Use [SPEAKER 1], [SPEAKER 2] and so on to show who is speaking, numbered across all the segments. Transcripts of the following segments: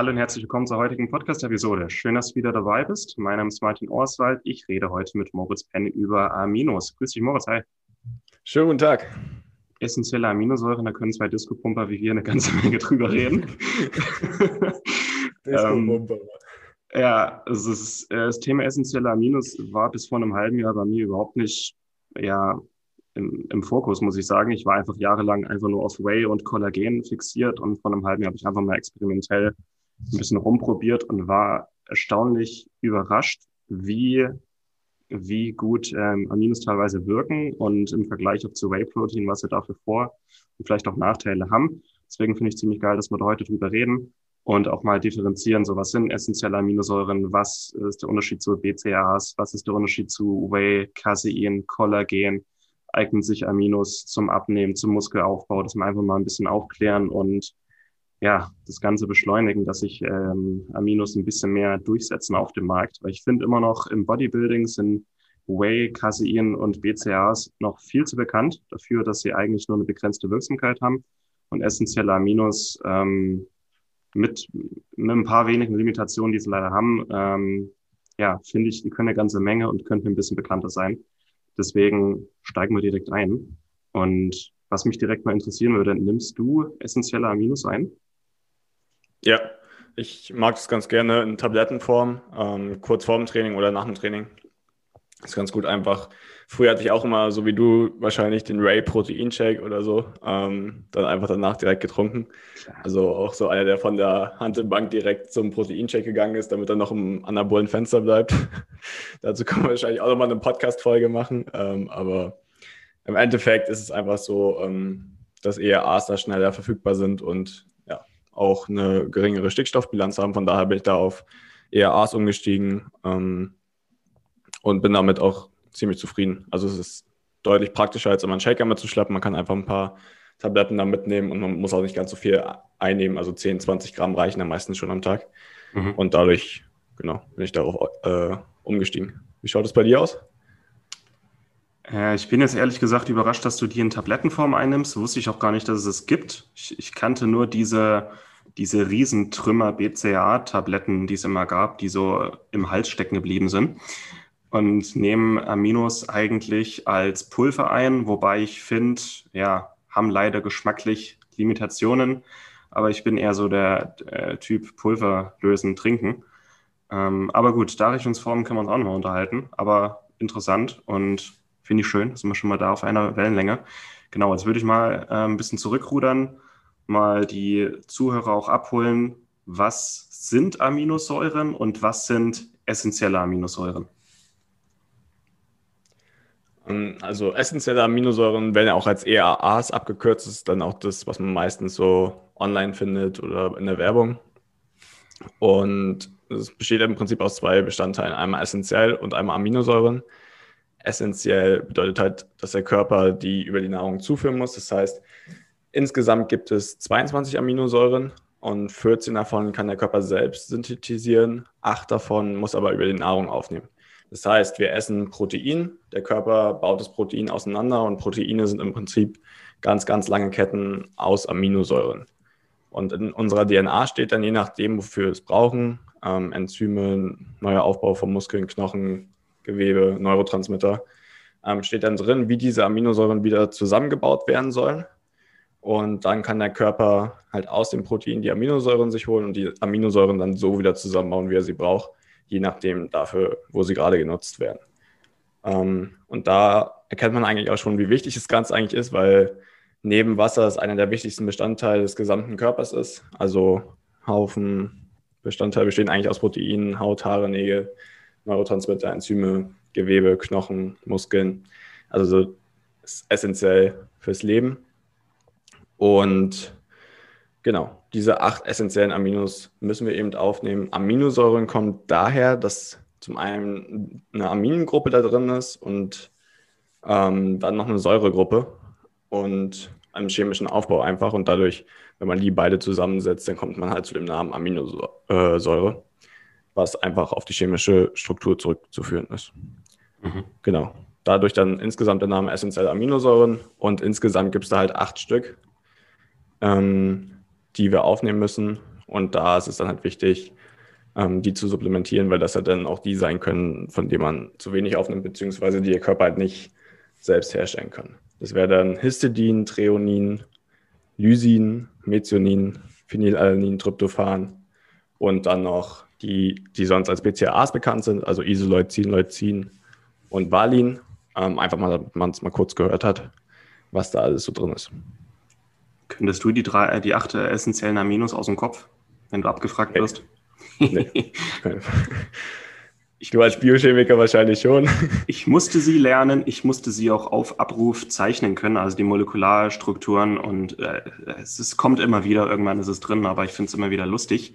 [SPEAKER 1] Hallo und herzlich willkommen zur heutigen Podcast-Episode. Schön, dass du wieder dabei bist. Mein Name ist Martin Orswald. Ich rede heute mit Moritz Penn über Aminos. Grüß dich, Moritz. Hi.
[SPEAKER 2] Schönen guten Tag.
[SPEAKER 1] Essentielle Aminosäuren, da können zwei Disco-Pumper wie wir eine ganze Menge drüber reden. Disco-Pumper. ähm, ja, also das, äh, das Thema essentielle Aminos war bis vor einem halben Jahr bei mir überhaupt nicht ja, im, im Fokus, muss ich sagen. Ich war einfach jahrelang einfach nur auf Whey und Kollagen fixiert und vor einem halben Jahr habe ich einfach mal experimentell ein bisschen rumprobiert und war erstaunlich überrascht, wie, wie gut ähm, Aminos teilweise wirken und im Vergleich auch zu Whey-Protein, was sie dafür vor und vielleicht auch Nachteile haben. Deswegen finde ich ziemlich geil, dass wir da heute drüber reden und auch mal differenzieren, so was sind essentielle Aminosäuren, was ist der Unterschied zu BCAAs, was ist der Unterschied zu Whey, Casein, Kollagen, eignen sich Aminos zum Abnehmen, zum Muskelaufbau, dass wir einfach mal ein bisschen aufklären und ja, das Ganze beschleunigen, dass sich ähm, Aminos ein bisschen mehr durchsetzen auf dem Markt. Weil ich finde immer noch im Bodybuilding sind Whey, Casein und BCAAs noch viel zu bekannt dafür, dass sie eigentlich nur eine begrenzte Wirksamkeit haben. Und essentielle Aminos ähm, mit, mit ein paar wenigen Limitationen, die sie leider haben, ähm, ja, finde ich, die können eine ganze Menge und könnten ein bisschen bekannter sein. Deswegen steigen wir direkt ein. Und was mich direkt mal interessieren würde, nimmst du essentielle Aminos ein?
[SPEAKER 2] Ja, ich mag das ganz gerne in Tablettenform, ähm, kurz vorm Training oder nach dem Training. Das ist ganz gut einfach. Früher hatte ich auch immer, so wie du, wahrscheinlich den Ray Protein Shake oder so, ähm, dann einfach danach direkt getrunken. Also auch so einer, der von der Handelbank direkt zum Protein Shake gegangen ist, damit er noch im anabolen Fenster bleibt. Dazu können wir wahrscheinlich auch nochmal eine Podcast-Folge machen. Ähm, aber im Endeffekt ist es einfach so, ähm, dass ERAs da schneller verfügbar sind und auch eine geringere Stickstoffbilanz haben. Von daher bin ich da auf ERAs umgestiegen ähm, und bin damit auch ziemlich zufrieden. Also es ist deutlich praktischer, als immer einen Shaker mitzuschleppen. Man kann einfach ein paar Tabletten da mitnehmen und man muss auch nicht ganz so viel einnehmen. Also 10, 20 Gramm reichen dann meistens schon am Tag. Mhm. Und dadurch, genau, bin ich darauf äh, umgestiegen. Wie schaut es bei dir aus?
[SPEAKER 1] Äh, ich bin jetzt ehrlich gesagt überrascht, dass du die in Tablettenform einnimmst. Wusste ich auch gar nicht, dass es es gibt. Ich, ich kannte nur diese, diese Riesentrümmer BCAA-Tabletten, die es immer gab, die so im Hals stecken geblieben sind. Und nehmen Aminos eigentlich als Pulver ein, wobei ich finde, ja, haben leider geschmacklich Limitationen. Aber ich bin eher so der, der Typ Pulver lösen, trinken. Ähm, aber gut, Darreichungsformen können wir uns auch nochmal unterhalten. Aber interessant und Finde ich schön, sind wir schon mal da auf einer Wellenlänge. Genau, jetzt würde ich mal äh, ein bisschen zurückrudern, mal die Zuhörer auch abholen. Was sind Aminosäuren und was sind essentielle Aminosäuren?
[SPEAKER 2] Ähm, also essentielle Aminosäuren werden ja auch als EAAs abgekürzt. Das ist dann auch das, was man meistens so online findet oder in der Werbung. Und es besteht im Prinzip aus zwei Bestandteilen, einmal essentiell und einmal Aminosäuren essentiell bedeutet halt, dass der Körper die über die Nahrung zuführen muss. Das heißt, insgesamt gibt es 22 Aminosäuren und 14 davon kann der Körper selbst synthetisieren. Acht davon muss aber über die Nahrung aufnehmen. Das heißt, wir essen Protein, der Körper baut das Protein auseinander und Proteine sind im Prinzip ganz, ganz lange Ketten aus Aminosäuren. Und in unserer DNA steht dann je nachdem, wofür wir es brauchen, ähm, Enzyme, neuer Aufbau von Muskeln, Knochen, Gewebe, Neurotransmitter, ähm, steht dann drin, wie diese Aminosäuren wieder zusammengebaut werden sollen. Und dann kann der Körper halt aus dem Protein die Aminosäuren sich holen und die Aminosäuren dann so wieder zusammenbauen, wie er sie braucht, je nachdem dafür, wo sie gerade genutzt werden. Ähm, und da erkennt man eigentlich auch schon, wie wichtig das Ganze eigentlich ist, weil neben Wasser es einer der wichtigsten Bestandteile des gesamten Körpers ist. Also Haufen Bestandteile bestehen eigentlich aus Proteinen, Haut, Haare, Nägel, Neurotransmitter, Enzyme, Gewebe, Knochen, Muskeln. Also essentiell fürs Leben. Und Genau, diese acht essentiellen Aminos müssen wir eben aufnehmen. Aminosäuren kommen daher, dass zum einen eine Aminengruppe da drin ist und ähm, dann noch eine Säuregruppe und einen chemischen Aufbau einfach. Und dadurch, wenn man die beide zusammensetzt, dann kommt man halt zu dem Namen Aminosäure, was einfach auf die chemische Struktur zurückzuführen ist. Mhm. Genau. Dadurch dann insgesamt der Name essentielle Aminosäuren und insgesamt gibt es da halt acht Stück, ähm, die wir aufnehmen müssen. Und da ist es dann halt wichtig, ähm, die zu supplementieren, weil das ja dann auch die sein können, von denen man zu wenig aufnimmt, beziehungsweise die ihr Körper halt nicht selbst herstellen kann. Das wäre dann Histidin, Treonin, Lysin, Methionin, Phenylalanin, Tryptophan und dann noch die, die sonst als BCAAs bekannt sind, also Isoleucin, Leucin und Valin. Ähm, einfach mal, damit man es mal kurz gehört hat, was da alles so drin ist.
[SPEAKER 1] Könntest du die, drei, die acht essentiellen Aminos aus dem Kopf, wenn du abgefragt wirst? Nee.
[SPEAKER 2] Ich du als Biochemiker wahrscheinlich schon.
[SPEAKER 1] Ich musste sie lernen, ich musste sie auch auf Abruf zeichnen können, also die Molekularstrukturen und äh, es, es, kommt immer wieder, irgendwann ist es drin, aber ich finde es immer wieder lustig.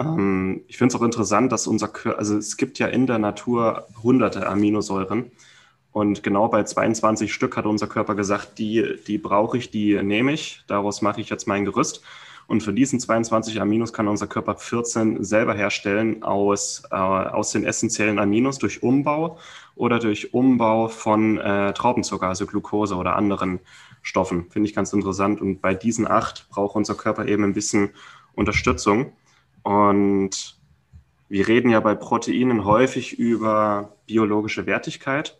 [SPEAKER 1] Ähm, ich finde es auch interessant, dass unser Körper, also es gibt ja in der Natur hunderte Aminosäuren und genau bei 22 Stück hat unser Körper gesagt, die, die brauche ich, die nehme ich, daraus mache ich jetzt mein Gerüst. Und von diesen 22 Aminos kann unser Körper 14 selber herstellen aus, äh, aus den essentiellen Aminos durch Umbau oder durch Umbau von äh, Traubenzucker, also Glucose oder anderen Stoffen. Finde ich ganz interessant. Und bei diesen acht braucht unser Körper eben ein bisschen Unterstützung. Und wir reden ja bei Proteinen häufig über biologische Wertigkeit.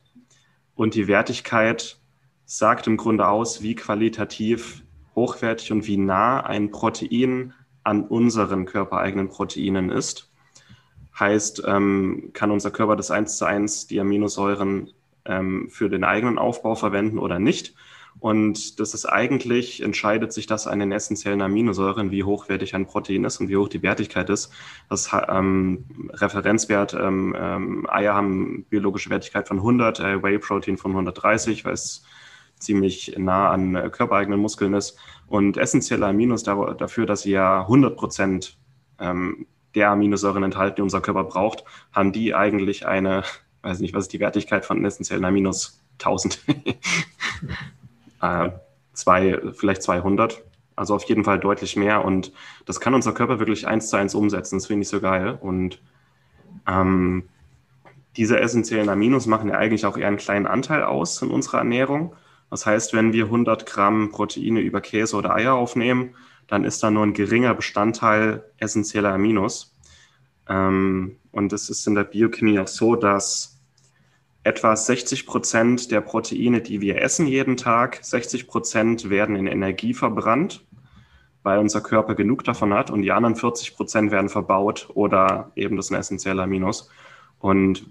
[SPEAKER 1] Und die Wertigkeit sagt im Grunde aus, wie qualitativ hochwertig und wie nah ein Protein an unseren körpereigenen Proteinen ist. Heißt, ähm, kann unser Körper das eins zu eins die Aminosäuren ähm, für den eigenen Aufbau verwenden oder nicht? Und das ist eigentlich, entscheidet sich das an den essentiellen Aminosäuren, wie hochwertig ein Protein ist und wie hoch die Wertigkeit ist. Das ähm, Referenzwert, ähm, ähm, Eier haben biologische Wertigkeit von 100, äh, Whey-Protein von 130, weil es ziemlich nah an äh, körpereigenen Muskeln ist. Und essentielle Aminos dafür, dass sie ja 100 Prozent ähm, der Aminosäuren enthalten, die unser Körper braucht, haben die eigentlich eine, weiß nicht, was ist die Wertigkeit von essentiellen Aminos? 1000. äh, zwei, vielleicht 200. Also auf jeden Fall deutlich mehr. Und das kann unser Körper wirklich eins zu eins umsetzen. Das finde ich so geil. Und ähm, diese essentiellen Aminos machen ja eigentlich auch eher einen kleinen Anteil aus in unserer Ernährung. Das heißt, wenn wir 100 Gramm Proteine über Käse oder Eier aufnehmen, dann ist da nur ein geringer Bestandteil essentieller Aminos. Ähm, und es ist in der Biochemie auch so, dass etwa 60 Prozent der Proteine, die wir essen jeden Tag, 60 Prozent werden in Energie verbrannt, weil unser Körper genug davon hat und die anderen 40 Prozent werden verbaut oder eben das sind essentielle Aminos. Und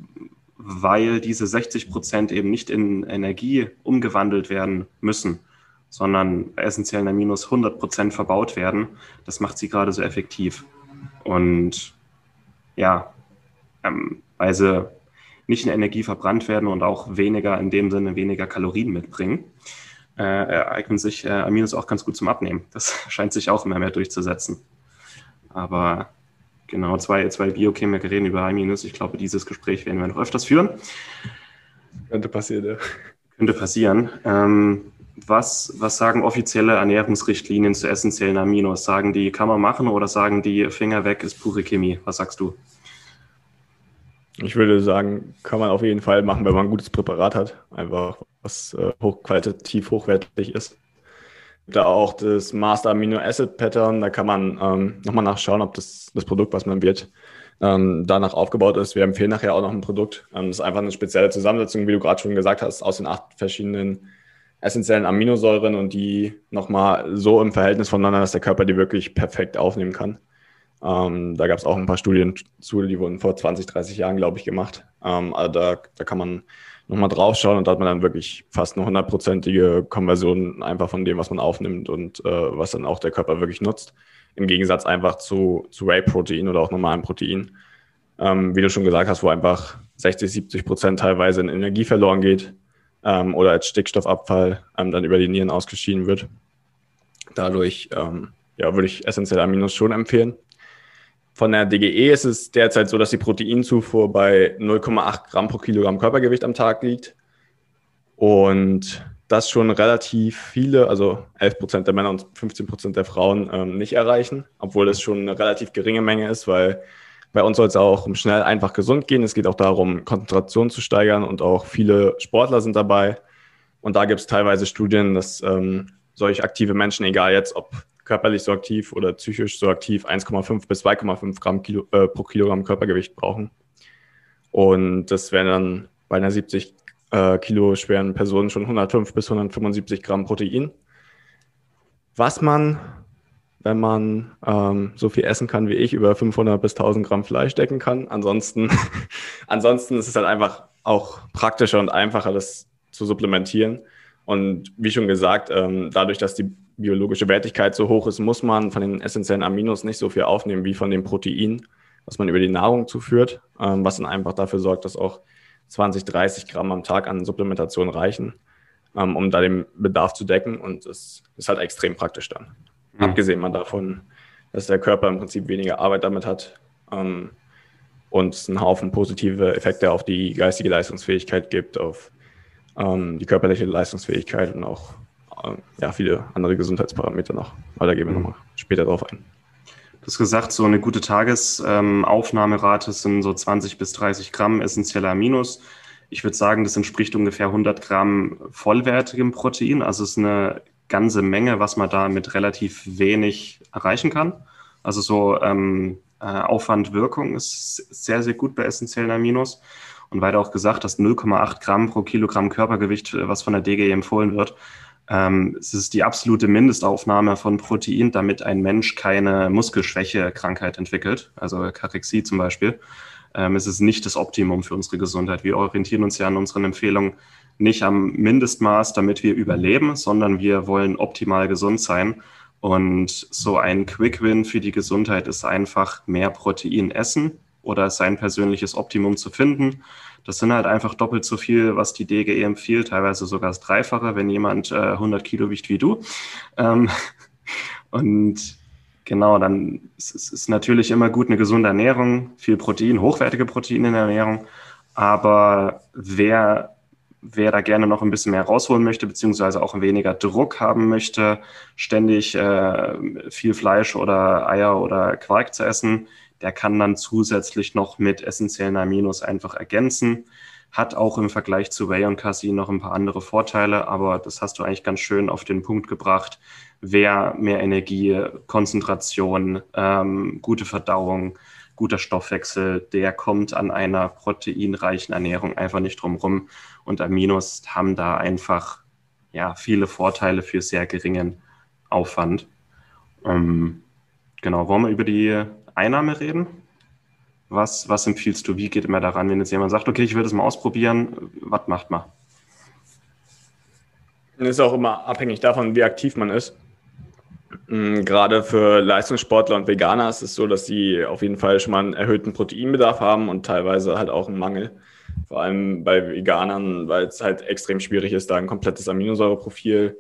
[SPEAKER 1] weil diese 60 Prozent eben nicht in Energie umgewandelt werden müssen, sondern essentiellen Aminos 100 Prozent verbaut werden. Das macht sie gerade so effektiv. Und ja, ähm, weil sie nicht in Energie verbrannt werden und auch weniger, in dem Sinne weniger Kalorien mitbringen, äh, eignen sich äh, Aminos auch ganz gut zum Abnehmen. Das scheint sich auch immer mehr durchzusetzen. Aber Genau, zwei, zwei Biochemiker reden über Aminos. Ich glaube, dieses Gespräch werden wir noch öfters führen.
[SPEAKER 2] Könnte passieren, ja.
[SPEAKER 1] Könnte passieren. Ähm, was, was sagen offizielle Ernährungsrichtlinien zu essentiellen Aminos? Sagen die, kann man machen oder sagen die, Finger weg ist pure Chemie? Was sagst du?
[SPEAKER 2] Ich würde sagen, kann man auf jeden Fall machen, wenn man ein gutes Präparat hat. Einfach was äh, hochqualitativ hochwertig ist da auch das Master Amino Acid Pattern. Da kann man ähm, nochmal nachschauen, ob das, das Produkt, was man wird, ähm, danach aufgebaut ist. Wir empfehlen nachher auch noch ein Produkt. Ähm, das ist einfach eine spezielle Zusammensetzung, wie du gerade schon gesagt hast, aus den acht verschiedenen essentiellen Aminosäuren und die nochmal so im Verhältnis voneinander, dass der Körper die wirklich perfekt aufnehmen kann. Ähm, da gab es auch ein paar Studien zu, die wurden vor 20, 30 Jahren, glaube ich, gemacht. Ähm, also da, da kann man nochmal draufschauen und da hat man dann wirklich fast eine hundertprozentige Konversion einfach von dem, was man aufnimmt und äh, was dann auch der Körper wirklich nutzt. Im Gegensatz einfach zu, zu Whey-Protein oder auch normalem Protein. Ähm, wie du schon gesagt hast, wo einfach 60, 70 Prozent teilweise in Energie verloren geht ähm, oder als Stickstoffabfall ähm, dann über die Nieren ausgeschieden wird. Dadurch ähm, ja, würde ich essentielle Aminos schon empfehlen. Von der DGE ist es derzeit so, dass die Proteinzufuhr bei 0,8 Gramm pro Kilogramm Körpergewicht am Tag liegt. Und das schon relativ viele, also 11 Prozent der Männer und 15 Prozent der Frauen ähm, nicht erreichen, obwohl das schon eine relativ geringe Menge ist, weil bei uns soll es auch um schnell, einfach gesund gehen. Es geht auch darum, Konzentration zu steigern und auch viele Sportler sind dabei. Und da gibt es teilweise Studien, dass ähm, solch aktive Menschen, egal jetzt ob körperlich so aktiv oder psychisch so aktiv, 1,5 bis 2,5 Gramm Kilo, äh, pro Kilogramm Körpergewicht brauchen. Und das wären dann bei einer 70 äh, Kilo schweren Personen schon 105 bis 175 Gramm Protein. Was man, wenn man ähm, so viel essen kann wie ich, über 500 bis 1000 Gramm Fleisch decken kann. Ansonsten, ansonsten ist es halt einfach auch praktischer und einfacher, das zu supplementieren. Und wie schon gesagt, ähm, dadurch, dass die biologische Wertigkeit so hoch ist, muss man von den essentiellen Aminos nicht so viel aufnehmen wie von dem Protein, was man über die Nahrung zuführt, ähm, was dann einfach dafür sorgt, dass auch 20, 30 Gramm am Tag an Supplementation reichen, ähm, um da den Bedarf zu decken. Und das ist halt extrem praktisch dann. Mhm. Abgesehen mal davon, dass der Körper im Prinzip weniger Arbeit damit hat ähm, und es einen Haufen positive Effekte auf die geistige Leistungsfähigkeit gibt, auf ähm, die körperliche Leistungsfähigkeit und auch ja, viele andere Gesundheitsparameter noch. Aber da gehen wir nochmal später drauf ein.
[SPEAKER 1] Du hast gesagt, so eine gute Tagesaufnahmerate ähm, sind so 20 bis 30 Gramm essentieller Aminos. Ich würde sagen, das entspricht ungefähr 100 Gramm vollwertigem Protein. Also es ist eine ganze Menge, was man da mit relativ wenig erreichen kann. Also so ähm, äh, Aufwand, Wirkung ist sehr, sehr gut bei essentiellen Aminos. Und weiter auch gesagt, dass 0,8 Gramm pro Kilogramm Körpergewicht, äh, was von der DGE empfohlen wird, ähm, es ist die absolute Mindestaufnahme von Protein, damit ein Mensch keine Muskelschwäche-Krankheit entwickelt, also Karexie zum Beispiel. Ähm, es ist nicht das Optimum für unsere Gesundheit. Wir orientieren uns ja an unseren Empfehlungen nicht am Mindestmaß, damit wir überleben, sondern wir wollen optimal gesund sein. Und so ein Quick Win für die Gesundheit ist einfach mehr Protein essen oder sein persönliches Optimum zu finden das sind halt einfach doppelt so viel, was die DGE empfiehlt, teilweise sogar das Dreifache, wenn jemand äh, 100 Kilo wiegt wie du. Ähm, und genau, dann ist es natürlich immer gut eine gesunde Ernährung, viel Protein, hochwertige Proteine in der Ernährung. Aber wer, wer da gerne noch ein bisschen mehr rausholen möchte, beziehungsweise auch weniger Druck haben möchte, ständig äh, viel Fleisch oder Eier oder Quark zu essen, der kann dann zusätzlich noch mit essentiellen Aminos einfach ergänzen. Hat auch im Vergleich zu Whey und Casein noch ein paar andere Vorteile, aber das hast du eigentlich ganz schön auf den Punkt gebracht. Wer mehr Energie, Konzentration, ähm, gute Verdauung, guter Stoffwechsel, der kommt an einer proteinreichen Ernährung einfach nicht drum rum. Und Aminos haben da einfach ja, viele Vorteile für sehr geringen Aufwand. Ähm, genau, wollen wir über die Einnahme reden. Was, was empfiehlst du? Wie geht immer daran, wenn jetzt jemand sagt, okay, ich will das mal ausprobieren, was macht man?
[SPEAKER 2] Ist auch immer abhängig davon, wie aktiv man ist. Mm, gerade für Leistungssportler und Veganer ist es so, dass sie auf jeden Fall schon mal einen erhöhten Proteinbedarf haben und teilweise halt auch einen Mangel. Vor allem bei Veganern, weil es halt extrem schwierig ist, da ein komplettes Aminosäureprofil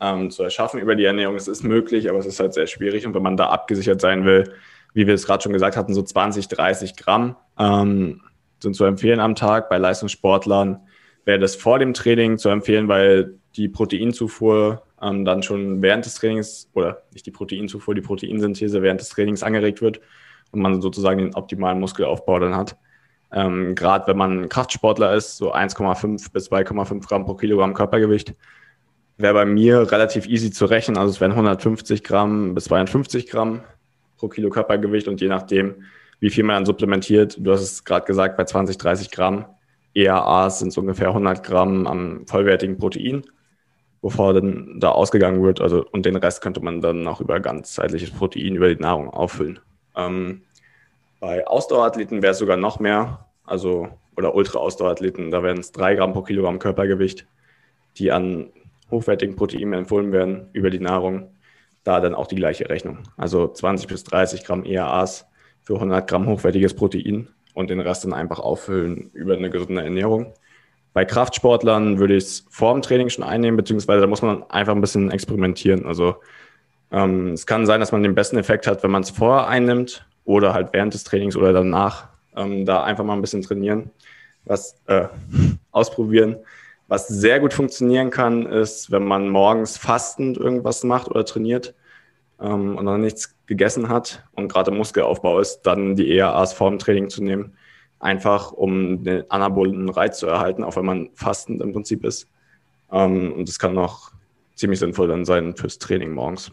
[SPEAKER 2] ähm, zu erschaffen über die Ernährung. Es ist möglich, aber es ist halt sehr schwierig. Und wenn man da abgesichert sein will, wie wir es gerade schon gesagt hatten, so 20, 30 Gramm ähm, sind zu empfehlen am Tag. Bei Leistungssportlern wäre das vor dem Training zu empfehlen, weil die Proteinzufuhr ähm, dann schon während des Trainings oder nicht die Proteinzufuhr, die Proteinsynthese während des Trainings angeregt wird und man sozusagen den optimalen Muskelaufbau dann hat. Ähm, Gerade wenn man Kraftsportler ist, so 1,5 bis 2,5 Gramm pro Kilogramm Körpergewicht, wäre bei mir relativ easy zu rechnen. Also es wären 150 Gramm bis 52 Gramm pro Kilo Körpergewicht und je nachdem, wie viel man dann supplementiert, du hast es gerade gesagt, bei 20, 30 Gramm EAAs sind es ungefähr 100 Gramm am vollwertigen Protein, bevor dann da ausgegangen wird. Also, und den Rest könnte man dann auch über ganzheitliches Protein, über die Nahrung auffüllen. Ähm, bei Ausdauerathleten wäre es sogar noch mehr, also oder Ultra-Ausdauerathleten, da wären es 3 Gramm pro Kilogramm Körpergewicht, die an hochwertigen Proteinen empfohlen werden über die Nahrung da dann auch die gleiche Rechnung. Also 20 bis 30 Gramm EAAs für 100 Gramm hochwertiges Protein und den Rest dann einfach auffüllen über eine gesunde Ernährung. Bei Kraftsportlern würde ich es vor dem Training schon einnehmen, beziehungsweise da muss man einfach ein bisschen experimentieren. Also Ähm, es kann sein, dass man den besten Effekt hat, wenn man es vorher einnimmt oder halt während des Trainings oder danach. Ähm, da einfach mal ein bisschen trainieren, was äh, ausprobieren. Was sehr gut funktionieren kann, ist, wenn man morgens fastend irgendwas macht oder trainiert ähm, und noch nichts gegessen hat und gerade Muskelaufbau ist, dann die ERAs vorm Training zu nehmen. Einfach, um den anabolen Reiz zu erhalten, auch wenn man fastend im Prinzip ist. Ähm, und das kann auch ziemlich sinnvoll dann sein fürs Training morgens.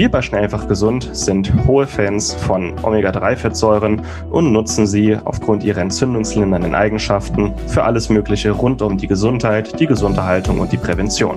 [SPEAKER 3] Wir bei Schnellfach Gesund sind hohe Fans von Omega-3-Fettsäuren und nutzen sie aufgrund ihrer entzündungslindernden Eigenschaften für alles Mögliche rund um die Gesundheit, die Gesunderhaltung und die Prävention.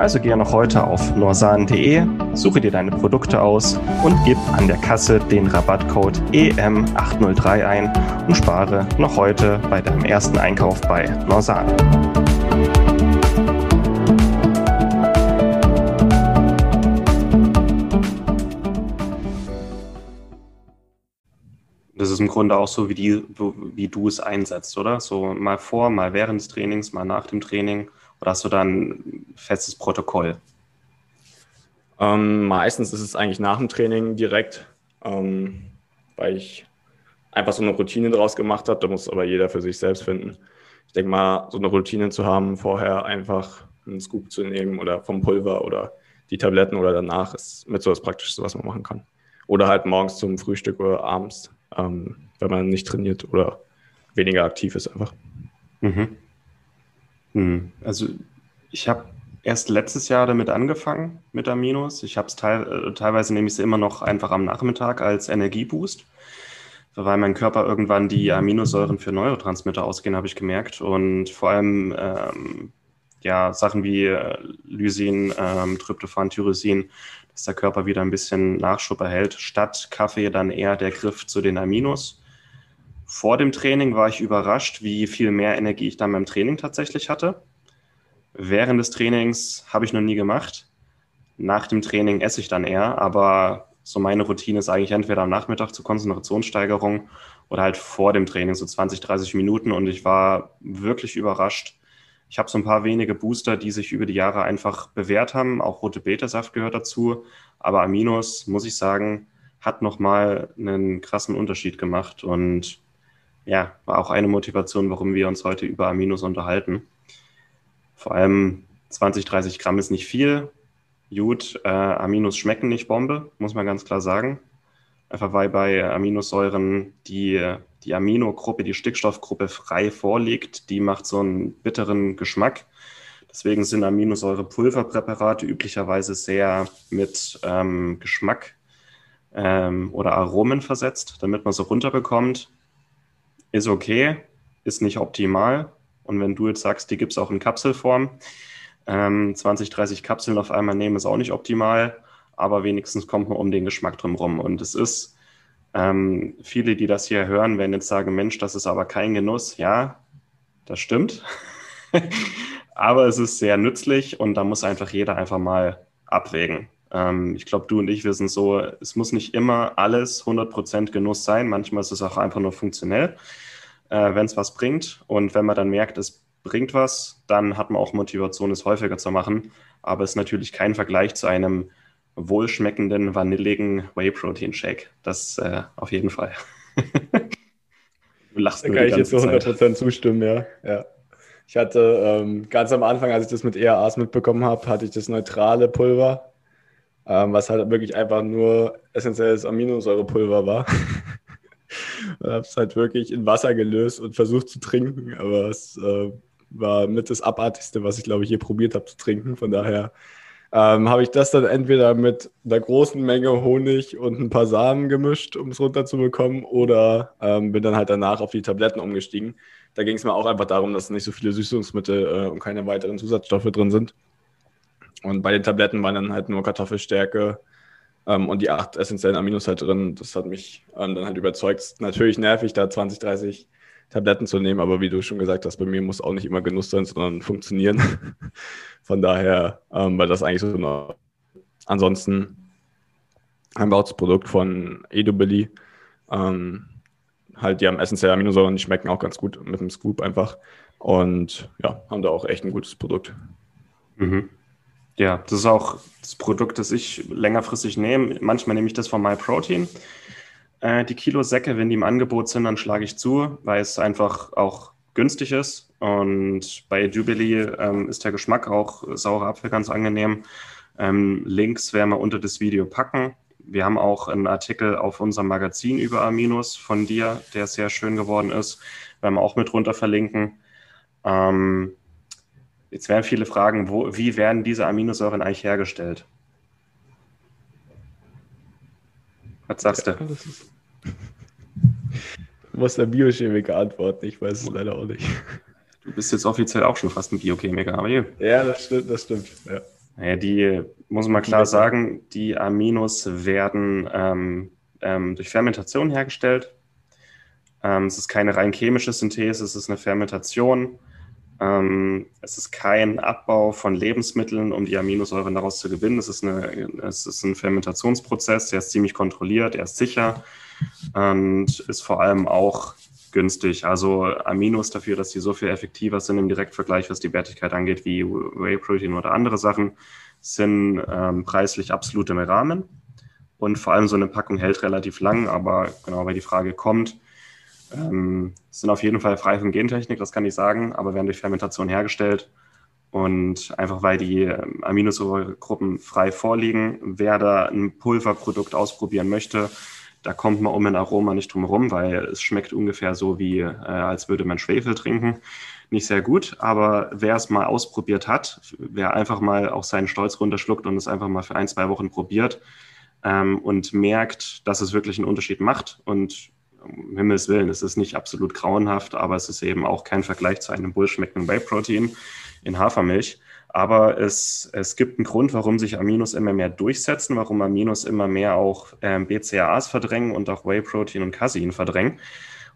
[SPEAKER 3] Also gehe noch heute auf norsan.de, suche dir deine Produkte aus und gib an der Kasse den Rabattcode EM803 ein und spare noch heute bei deinem ersten Einkauf bei Norsan.
[SPEAKER 1] Das ist im Grunde auch so, wie, die, wie du es einsetzt, oder? So mal vor, mal während des Trainings, mal nach dem Training. Oder hast du dann ein festes Protokoll?
[SPEAKER 2] Ähm, meistens ist es eigentlich nach dem Training direkt, ähm, weil ich einfach so eine Routine draus gemacht habe. Da muss aber jeder für sich selbst finden. Ich denke mal, so eine Routine zu haben, vorher einfach einen Scoop zu nehmen oder vom Pulver oder die Tabletten oder danach ist mit so das Praktischste, was man machen kann. Oder halt morgens zum Frühstück oder abends ähm, wenn man nicht trainiert oder weniger aktiv ist einfach.
[SPEAKER 1] Mhm. Mhm. Also ich habe erst letztes Jahr damit angefangen mit Aminos. Ich habe es teil, äh, teilweise nehme ich es immer noch einfach am Nachmittag als Energieboost, weil mein Körper irgendwann die Aminosäuren für Neurotransmitter ausgehen, habe ich gemerkt. Und vor allem ähm, ja Sachen wie äh, Lysin, ähm, Tryptophan, Tyrosin dass der Körper wieder ein bisschen Nachschub erhält. Statt Kaffee dann eher der Griff zu den Aminos. Vor dem Training war ich überrascht, wie viel mehr Energie ich dann beim Training tatsächlich hatte. Während des Trainings habe ich noch nie gemacht. Nach dem Training esse ich dann eher, aber so meine Routine ist eigentlich entweder am Nachmittag zur Konzentrationssteigerung oder halt vor dem Training, so 20, 30 Minuten. Und ich war wirklich überrascht, ich habe so ein paar wenige Booster, die sich über die Jahre einfach bewährt haben. Auch rote Beta-Saft gehört dazu. Aber Aminos, muss ich sagen, hat nochmal einen krassen Unterschied gemacht. Und ja, war auch eine Motivation, warum wir uns heute über Aminos unterhalten. Vor allem 20, 30 Gramm ist nicht viel. Gut, äh, Aminos schmecken nicht Bombe, muss man ganz klar sagen. Einfach weil bei Aminosäuren die die Aminogruppe, die Stickstoffgruppe frei vorliegt, die macht so einen bitteren Geschmack. Deswegen sind Aminosäurepulverpräparate üblicherweise sehr mit ähm, Geschmack ähm, oder Aromen versetzt, damit man so runterbekommt. Ist okay, ist nicht optimal. Und wenn du jetzt sagst, die gibt es auch in Kapselform, ähm, 20, 30 Kapseln auf einmal nehmen, ist auch nicht optimal, aber wenigstens kommt man um den Geschmack drumherum. Und es ist ähm, viele, die das hier hören, werden jetzt sagen, Mensch, das ist aber kein Genuss. Ja, das stimmt. aber es ist sehr nützlich und da muss einfach jeder einfach mal abwägen. Ähm, ich glaube, du und ich wissen so, es muss nicht immer alles 100% Genuss sein. Manchmal ist es auch einfach nur funktionell, äh, wenn es was bringt. Und wenn man dann merkt, es bringt was, dann hat man auch Motivation, es häufiger zu machen. Aber es ist natürlich kein Vergleich zu einem wohlschmeckenden, vanilligen Whey-Protein-Shake. Das äh, auf jeden Fall.
[SPEAKER 2] du lachst da kann ich jetzt zu 100% Zeit. zustimmen, ja. ja. Ich hatte ähm, ganz am Anfang, als ich das mit ERAs mitbekommen habe, hatte ich das neutrale Pulver, ähm, was halt wirklich einfach nur essentielles Aminosäurepulver war. Ich habe es halt wirklich in Wasser gelöst und versucht zu trinken, aber es äh, war mit das Abartigste, was ich glaube ich je probiert habe zu trinken. Von daher ähm, habe ich das dann entweder mit einer großen Menge Honig und ein paar Samen gemischt, um es runterzubekommen, oder ähm, bin dann halt danach auf die Tabletten umgestiegen. Da ging es mir auch einfach darum, dass nicht so viele Süßungsmittel äh, und keine weiteren Zusatzstoffe drin sind. Und bei den Tabletten waren dann halt nur Kartoffelstärke ähm, und die acht essentiellen Aminos halt drin. Das hat mich ähm, dann halt überzeugt. Natürlich nervig, da 20, 30 Tabletten zu nehmen, aber wie du schon gesagt hast, bei mir muss auch nicht immer Genuss sein, sondern funktionieren. Von daher ähm, war das eigentlich so eine. Ansonsten haben wir auch das Produkt von Edubili. Ähm, halt, die haben essentielle Aminosäuren, die schmecken auch ganz gut mit dem Scoop einfach. Und ja, haben da auch echt ein gutes Produkt.
[SPEAKER 1] Mhm. Ja, das ist auch das Produkt, das ich längerfristig nehme. Manchmal nehme ich das von MyProtein. Äh, die Kilo Säcke, wenn die im Angebot sind, dann schlage ich zu, weil es einfach auch günstig ist. Und bei Jubilee ähm, ist der Geschmack auch saurer Apfel ganz angenehm. Ähm, Links werden wir unter das Video packen. Wir haben auch einen Artikel auf unserem Magazin über Aminos von dir, der sehr schön geworden ist. Werden wir auch mit runter verlinken. Ähm, jetzt werden viele fragen, wo, wie werden diese Aminosäuren eigentlich hergestellt? Was sagst du?
[SPEAKER 2] muss der Biochemiker antworten, ich weiß es leider auch nicht.
[SPEAKER 1] Du bist jetzt offiziell auch schon fast ein Biochemiker, aber
[SPEAKER 2] hier. Ja, das stimmt, das stimmt. Ja.
[SPEAKER 1] Naja, die, muss man klar sagen, die Aminos werden ähm, ähm, durch Fermentation hergestellt. Ähm, es ist keine rein chemische Synthese, es ist eine Fermentation. Ähm, es ist kein Abbau von Lebensmitteln, um die Aminosäuren daraus zu gewinnen. Es ist, eine, es ist ein Fermentationsprozess, der ist ziemlich kontrolliert, der ist sicher und ist vor allem auch günstig. Also Aminos dafür, dass die so viel effektiver sind im Direktvergleich, was die Wertigkeit angeht, wie Whey Protein oder andere Sachen, sind ähm, preislich absolut im Rahmen. Und vor allem so eine Packung hält relativ lang, aber genau, weil die Frage kommt, ähm, sind auf jeden Fall frei von Gentechnik, das kann ich sagen, aber werden durch Fermentation hergestellt. Und einfach weil die ähm, Aminosäuregruppen frei vorliegen, wer da ein Pulverprodukt ausprobieren möchte, da kommt man um ein Aroma nicht drum herum, weil es schmeckt ungefähr so, wie äh, als würde man Schwefel trinken. Nicht sehr gut, aber wer es mal ausprobiert hat, wer einfach mal auch seinen Stolz runterschluckt und es einfach mal für ein, zwei Wochen probiert ähm, und merkt, dass es wirklich einen Unterschied macht und um Himmels Willen, es ist nicht absolut grauenhaft, aber es ist eben auch kein Vergleich zu einem wohlschmeckenden Whey-Protein in Hafermilch. Aber es, es gibt einen Grund, warum sich Aminos immer mehr durchsetzen, warum Aminos immer mehr auch ähm, BCAAs verdrängen und auch Whey-Protein und Casein verdrängen.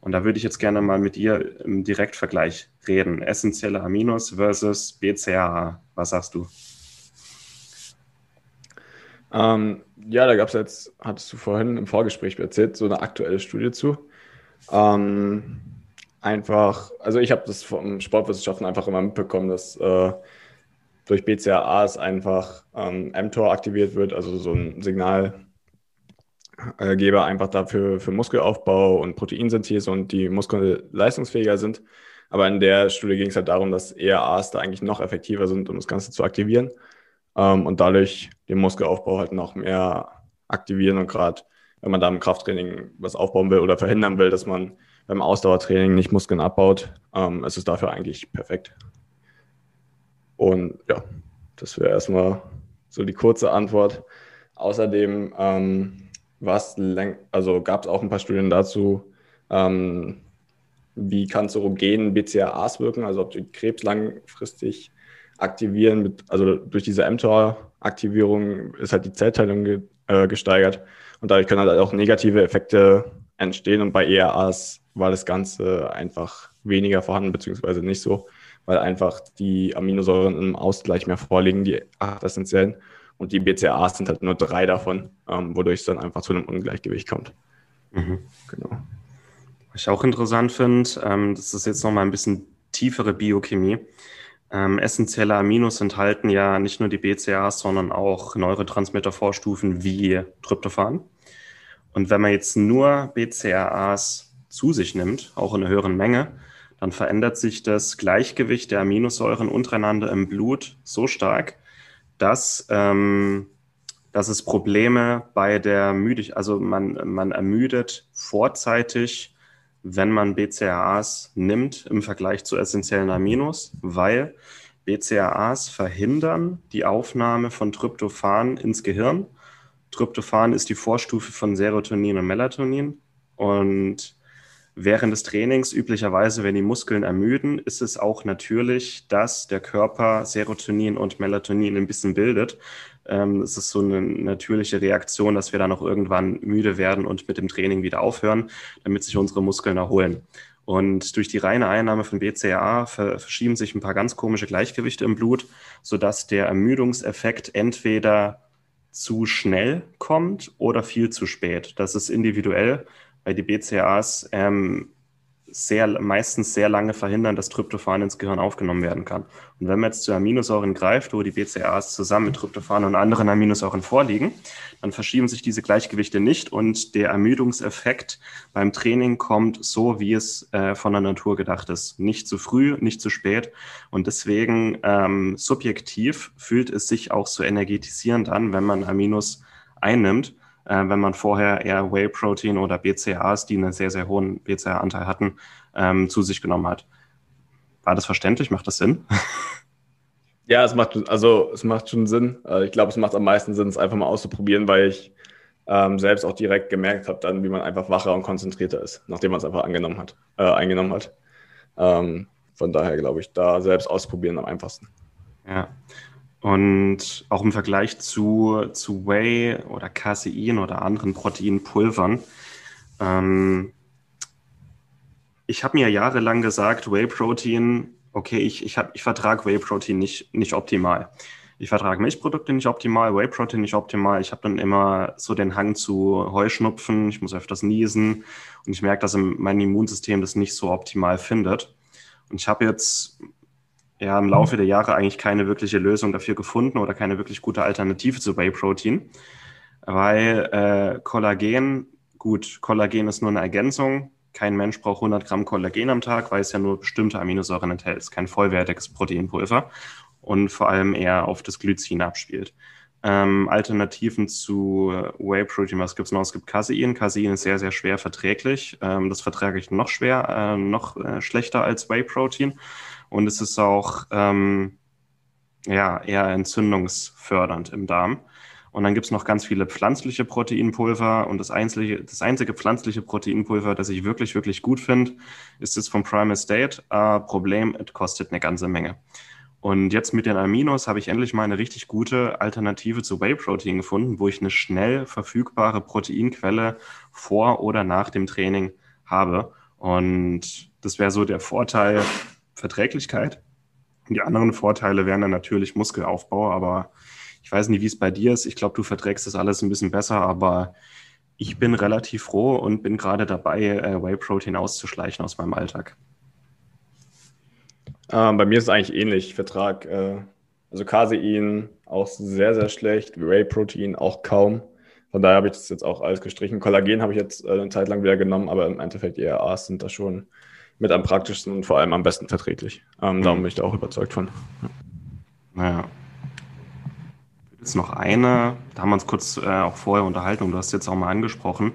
[SPEAKER 1] Und da würde ich jetzt gerne mal mit dir im Direktvergleich reden. Essentielle Aminos versus BCAA. Was sagst du?
[SPEAKER 2] Ähm, ja, da gab es jetzt, hattest du vorhin im Vorgespräch erzählt, so eine aktuelle Studie zu. Ähm, einfach, also ich habe das vom Sportwissenschaften einfach immer mitbekommen, dass äh, durch BCAAs einfach ähm, mTOR aktiviert wird, also so ein Signalgeber einfach dafür für Muskelaufbau und Proteinsynthese und die Muskeln leistungsfähiger sind. Aber in der Studie ging es halt darum, dass ERAs da eigentlich noch effektiver sind, um das Ganze zu aktivieren ähm, und dadurch den Muskelaufbau halt noch mehr aktivieren und gerade wenn man da im Krafttraining was aufbauen will oder verhindern will, dass man beim Ausdauertraining nicht Muskeln abbaut, ähm, ist es dafür eigentlich perfekt. Und ja, das wäre erstmal so die kurze Antwort. Außerdem ähm, also gab es auch ein paar Studien dazu, ähm, wie kanzerogen BCAAs wirken, also ob die Krebs langfristig aktivieren, mit, also durch diese mTOR-Aktivierung ist halt die Zellteilung ge, äh, gesteigert und dadurch können halt auch negative Effekte entstehen und bei ERAs war das Ganze einfach weniger vorhanden, beziehungsweise nicht so weil einfach die Aminosäuren im Ausgleich mehr vorliegen, die acht essentiellen. Und die BCAAs sind halt nur drei davon, ähm, wodurch es dann einfach zu einem Ungleichgewicht kommt.
[SPEAKER 1] Mhm. Genau. Was ich auch interessant finde, ähm, das ist jetzt nochmal ein bisschen tiefere Biochemie. Ähm, essentielle Aminos enthalten ja nicht nur die BCAAs, sondern auch Neurotransmitter-Vorstufen wie Tryptophan. Und wenn man jetzt nur BCAAs zu sich nimmt, auch in einer höheren Menge, dann verändert sich das Gleichgewicht der Aminosäuren untereinander im Blut so stark, dass, ähm, dass es Probleme bei der Müdigkeit, also man, man ermüdet vorzeitig, wenn man BCAAs nimmt im Vergleich zu essentiellen Aminos, weil BCAAs verhindern die Aufnahme von Tryptophan ins Gehirn. Tryptophan ist die Vorstufe von Serotonin und Melatonin und Während des Trainings, üblicherweise, wenn die Muskeln ermüden, ist es auch natürlich, dass der Körper Serotonin und Melatonin ein bisschen bildet. Ähm, es ist so eine natürliche Reaktion, dass wir dann auch irgendwann müde werden und mit dem Training wieder aufhören, damit sich unsere Muskeln erholen. Und durch die reine Einnahme von BCAA verschieben sich ein paar ganz komische Gleichgewichte im Blut, sodass der Ermüdungseffekt entweder zu schnell kommt oder viel zu spät. Das ist individuell weil die BCAAs ähm, sehr, meistens sehr lange verhindern, dass Tryptophan ins Gehirn aufgenommen werden kann. Und wenn man jetzt zu Aminosäuren greift, wo die BCAAs zusammen mit Tryptophan und anderen Aminosäuren vorliegen, dann verschieben sich diese Gleichgewichte nicht und der Ermüdungseffekt beim Training kommt so, wie es äh, von der Natur gedacht ist. Nicht zu früh, nicht zu spät. Und deswegen ähm, subjektiv fühlt es sich auch so energetisierend an, wenn man Aminos einnimmt äh, wenn man vorher eher Whey-Protein oder BCAAs, die einen sehr, sehr hohen BCAA-Anteil hatten, ähm, zu sich genommen hat. War das verständlich? Macht das Sinn?
[SPEAKER 2] Ja, es macht, also, es macht schon Sinn. Äh, ich glaube, es macht am meisten Sinn, es einfach mal auszuprobieren, weil ich ähm, selbst auch direkt gemerkt habe, dann, wie man einfach wacher und konzentrierter ist, nachdem man es einfach angenommen hat, äh, eingenommen hat. Ähm, von daher glaube ich, da selbst ausprobieren am einfachsten.
[SPEAKER 1] Ja. Und auch im Vergleich zu, zu Whey oder Casein oder anderen Proteinpulvern. Ähm, ich habe mir jahrelang gesagt, Whey-Protein, okay, ich, ich, ich vertrage Whey-Protein nicht, nicht optimal. Ich vertrage Milchprodukte nicht optimal, Whey-Protein nicht optimal. Ich habe dann immer so den Hang zu Heuschnupfen, ich muss öfters niesen und ich merke, dass mein Immunsystem das nicht so optimal findet. Und ich habe jetzt ja im Laufe der Jahre eigentlich keine wirkliche Lösung dafür gefunden oder keine wirklich gute Alternative zu Whey Protein, weil äh, Kollagen, gut, Kollagen ist nur eine Ergänzung. Kein Mensch braucht 100 Gramm Kollagen am Tag, weil es ja nur bestimmte Aminosäuren enthält. Es ist kein vollwertiges Proteinpulver und vor allem eher auf das Glycin abspielt. Ähm, Alternativen zu Whey Protein, was gibt es noch? Es gibt Casein. Casein ist sehr, sehr schwer verträglich. Ähm, das vertrage ich noch schwer, äh, noch äh, schlechter als Whey Protein. Und es ist auch ähm, ja, eher entzündungsfördernd im Darm. Und dann gibt es noch ganz viele pflanzliche Proteinpulver. Und das, einzige, das einzige pflanzliche Proteinpulver, das ich wirklich, wirklich gut finde, ist das von Prime Estate. Äh, Problem, es kostet eine ganze Menge. Und jetzt mit den Aminos habe ich endlich mal eine richtig gute Alternative zu Whey-Protein gefunden, wo ich eine schnell verfügbare Proteinquelle vor oder nach dem Training habe. Und das wäre so der Vorteil Verträglichkeit. Die anderen Vorteile wären dann natürlich Muskelaufbau, aber ich weiß nicht, wie es bei dir ist. Ich glaube, du verträgst das alles ein bisschen besser, aber ich bin relativ froh und bin gerade dabei, äh, Whey Protein auszuschleichen aus meinem Alltag.
[SPEAKER 2] Ähm, bei mir ist es eigentlich ähnlich. Ich vertrag äh, also Casein auch sehr, sehr schlecht, Whey Protein auch kaum. Von daher habe ich das jetzt auch alles gestrichen. Kollagen habe ich jetzt äh, eine Zeit lang wieder genommen, aber im Endeffekt ERAs sind da schon mit am praktischsten und vor allem am besten verträglich. Ähm, mhm. Darum bin ich da auch überzeugt von. Ja.
[SPEAKER 1] Naja. Jetzt noch eine, da haben wir uns kurz äh, auch vorher unterhalten und du hast jetzt auch mal angesprochen,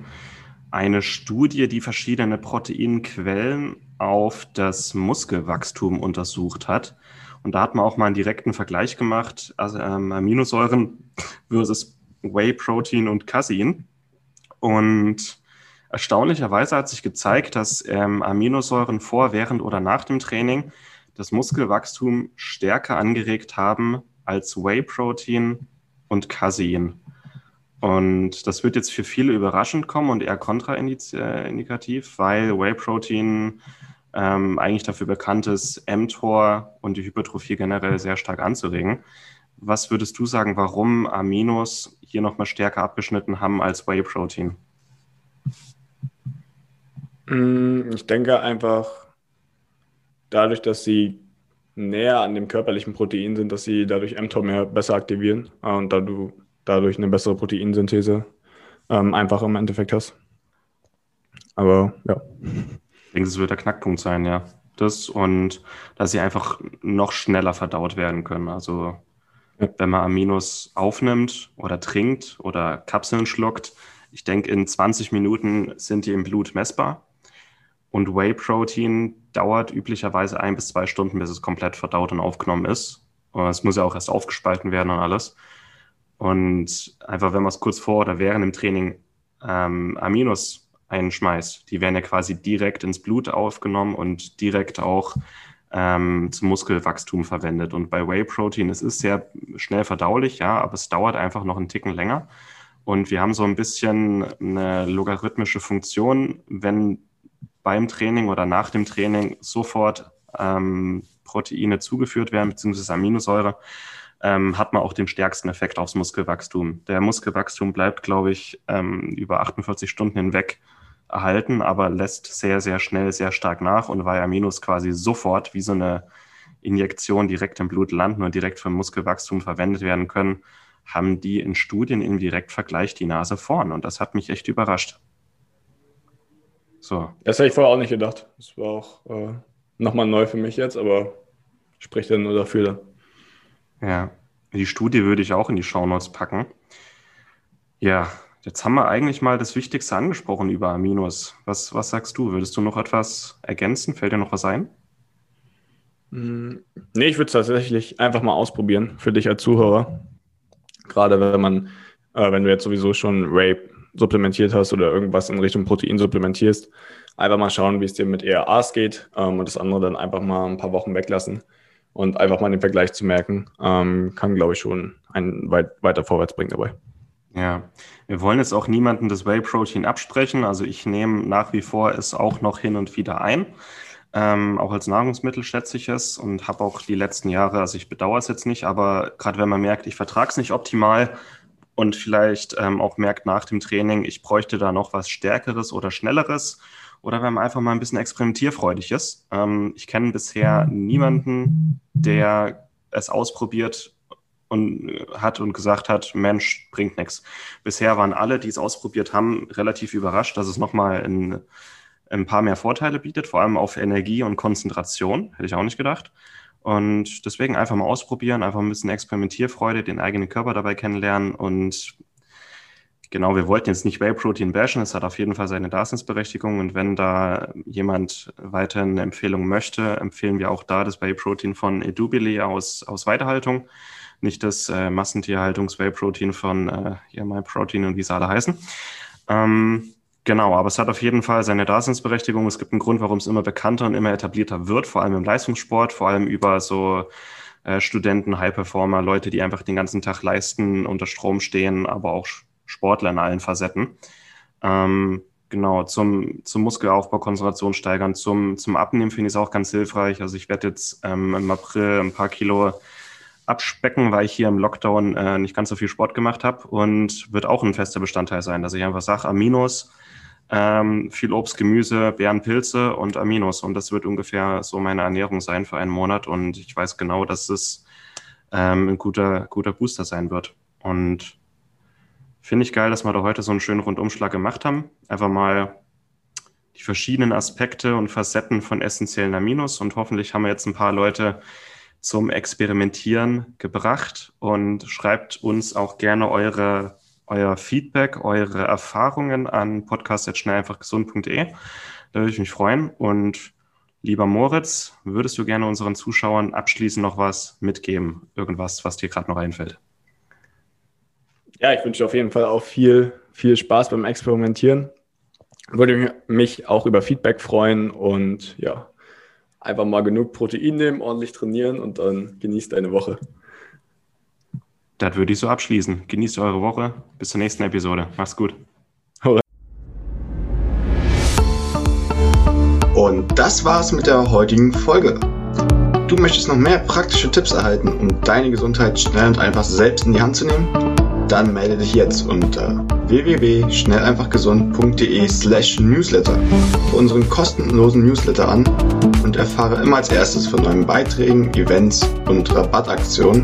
[SPEAKER 1] eine Studie, die verschiedene Proteinquellen auf das Muskelwachstum untersucht hat. Und da hat man auch mal einen direkten Vergleich gemacht, also ähm, Aminosäuren versus Whey Protein und Casein. Und Erstaunlicherweise hat sich gezeigt, dass ähm, Aminosäuren vor, während oder nach dem Training das Muskelwachstum stärker angeregt haben als Whey-Protein und Casein. Und das wird jetzt für viele überraschend kommen und eher kontraindikativ, weil Whey-Protein ähm, eigentlich dafür bekannt ist, mTOR und die Hypertrophie generell sehr stark anzuregen. Was würdest du sagen, warum Aminos hier nochmal stärker abgeschnitten haben als Whey-Protein?
[SPEAKER 2] Mm, ich denke einfach, dadurch, dass sie näher an dem körperlichen Protein sind, dass sie dadurch mTOR mehr besser aktivieren äh, und da du dadurch eine bessere Proteinsynthese ähm, einfach im Endeffekt hast. Aber ja.
[SPEAKER 1] Ich denke, es wird der Knackpunkt sein, ja. Das und dass sie einfach noch schneller verdaut werden können. Also ja. wenn man Aminos aufnimmt oder trinkt oder Kapseln schluckt, ich denke, in 20 Minuten sind die im Blut messbar. Und Whey Protein dauert üblicherweise ein bis zwei Stunden, bis es komplett verdaut und aufgenommen ist. Und es muss ja auch erst aufgespalten werden und alles. Und einfach, wenn man es kurz vor oder während dem Training ähm, Aminos einschmeißt, die werden ja quasi direkt ins Blut aufgenommen und direkt auch ähm, zum Muskelwachstum verwendet. Und bei Whey Protein, es ist sehr schnell verdaulich, ja, aber es dauert einfach noch einen Ticken länger. Und wir haben so ein bisschen eine logarithmische Funktion, wenn beim Training oder nach dem Training sofort ähm, Proteine zugeführt werden, beziehungsweise Aminosäure, ähm, hat man auch den stärksten Effekt aufs Muskelwachstum. Der Muskelwachstum bleibt, glaube ich, ähm, über 48 Stunden hinweg erhalten, aber lässt sehr, sehr schnell, sehr stark nach. Und weil Aminos quasi sofort wie so eine Injektion direkt im Blut landen und direkt für Muskelwachstum verwendet werden können, haben die in Studien im Direktvergleich die Nase vorn. Und das hat mich echt überrascht.
[SPEAKER 2] So. Das hätte ich vorher auch nicht gedacht. Das war auch äh, nochmal neu für mich jetzt, aber spricht dann nur dafür.
[SPEAKER 1] Ja, die Studie würde ich auch in die Shownotes packen. Ja, jetzt haben wir eigentlich mal das Wichtigste angesprochen über Aminos. Was, was sagst du? Würdest du noch etwas ergänzen? Fällt dir noch was ein?
[SPEAKER 2] Hm, nee, ich würde es tatsächlich einfach mal ausprobieren für dich als Zuhörer. Gerade wenn man, äh, wenn du jetzt sowieso schon Rape supplementiert hast oder irgendwas in Richtung Protein supplementierst, einfach mal schauen, wie es dir mit ERAs geht ähm, und das andere dann einfach mal ein paar Wochen weglassen und einfach mal den Vergleich zu merken, ähm, kann, glaube ich, schon einen weit, weiter vorwärts bringen dabei.
[SPEAKER 1] Ja, wir wollen jetzt auch niemanden das Whey-Protein absprechen. Also ich nehme nach wie vor es auch noch hin und wieder ein. Ähm, auch als Nahrungsmittel schätze ich es und habe auch die letzten Jahre, also ich bedauere es jetzt nicht, aber gerade wenn man merkt, ich vertrage es nicht optimal, und vielleicht ähm, auch merkt nach dem Training, ich bräuchte da noch was Stärkeres oder Schnelleres oder wenn man einfach mal ein bisschen experimentierfreudig ist. Ähm, ich kenne bisher niemanden, der es ausprobiert und äh, hat und gesagt hat, Mensch, bringt nichts. Bisher waren alle, die es ausprobiert haben, relativ überrascht, dass es nochmal ein, ein paar mehr Vorteile bietet, vor allem auf Energie und Konzentration, hätte ich auch nicht gedacht. Und deswegen einfach mal ausprobieren, einfach ein bisschen Experimentierfreude, den eigenen Körper dabei kennenlernen. Und genau, wir wollten jetzt nicht Whey Protein bashen, es hat auf jeden Fall seine Daseinsberechtigung. Und wenn da jemand weiter eine Empfehlung möchte, empfehlen wir auch da das Whey Protein von Edubili aus, aus Weiterhaltung. Nicht das äh, Massentierhaltungs-Whey Protein von äh, ja, MyProtein und wie sie alle heißen. Ähm, Genau, aber es hat auf jeden Fall seine Daseinsberechtigung. Es gibt einen Grund, warum es immer bekannter und immer etablierter wird, vor allem im Leistungssport, vor allem über so äh, Studenten, High-Performer, Leute, die einfach den ganzen Tag leisten, unter Strom stehen, aber auch Sportler in allen Facetten. Ähm, genau, zum, zum Muskelaufbau, Konzentration steigern, zum, zum Abnehmen finde ich es auch ganz hilfreich. Also ich werde jetzt ähm, im April ein paar Kilo abspecken, weil ich hier im Lockdown äh, nicht ganz so viel Sport gemacht habe und wird auch ein fester Bestandteil sein, dass ich einfach sage, Aminos, ähm, viel Obst, Gemüse, Beeren, Pilze und Aminos. Und das wird ungefähr so meine Ernährung sein für einen Monat. Und ich weiß genau, dass es ähm, ein guter, guter Booster sein wird. Und finde ich geil, dass wir da heute so einen schönen Rundumschlag gemacht haben. Einfach mal die verschiedenen Aspekte und Facetten von essentiellen Aminos. Und hoffentlich haben wir jetzt ein paar Leute zum Experimentieren gebracht. Und schreibt uns auch gerne eure euer Feedback, eure Erfahrungen an podcast.schnelleinfachgesund.de. Da würde ich mich freuen. Und lieber Moritz, würdest du gerne unseren Zuschauern abschließend noch was mitgeben? Irgendwas, was dir gerade noch einfällt?
[SPEAKER 2] Ja, ich wünsche auf jeden Fall auch viel, viel Spaß beim Experimentieren. Würde mich auch über Feedback freuen und ja, einfach mal genug Protein nehmen, ordentlich trainieren und dann genießt deine Woche.
[SPEAKER 1] Das würde ich so abschließen. Genießt eure Woche. Bis zur nächsten Episode. Macht's gut.
[SPEAKER 4] Und das war's mit der heutigen Folge. Du möchtest noch mehr praktische Tipps erhalten, um deine Gesundheit schnell und einfach selbst in die Hand zu nehmen? Dann melde dich jetzt unter www.schnelleinfachgesund.de slash newsletter für unseren kostenlosen Newsletter an und
[SPEAKER 2] und erfahre immer als erstes von neuen Beiträgen, Events und Rabattaktionen.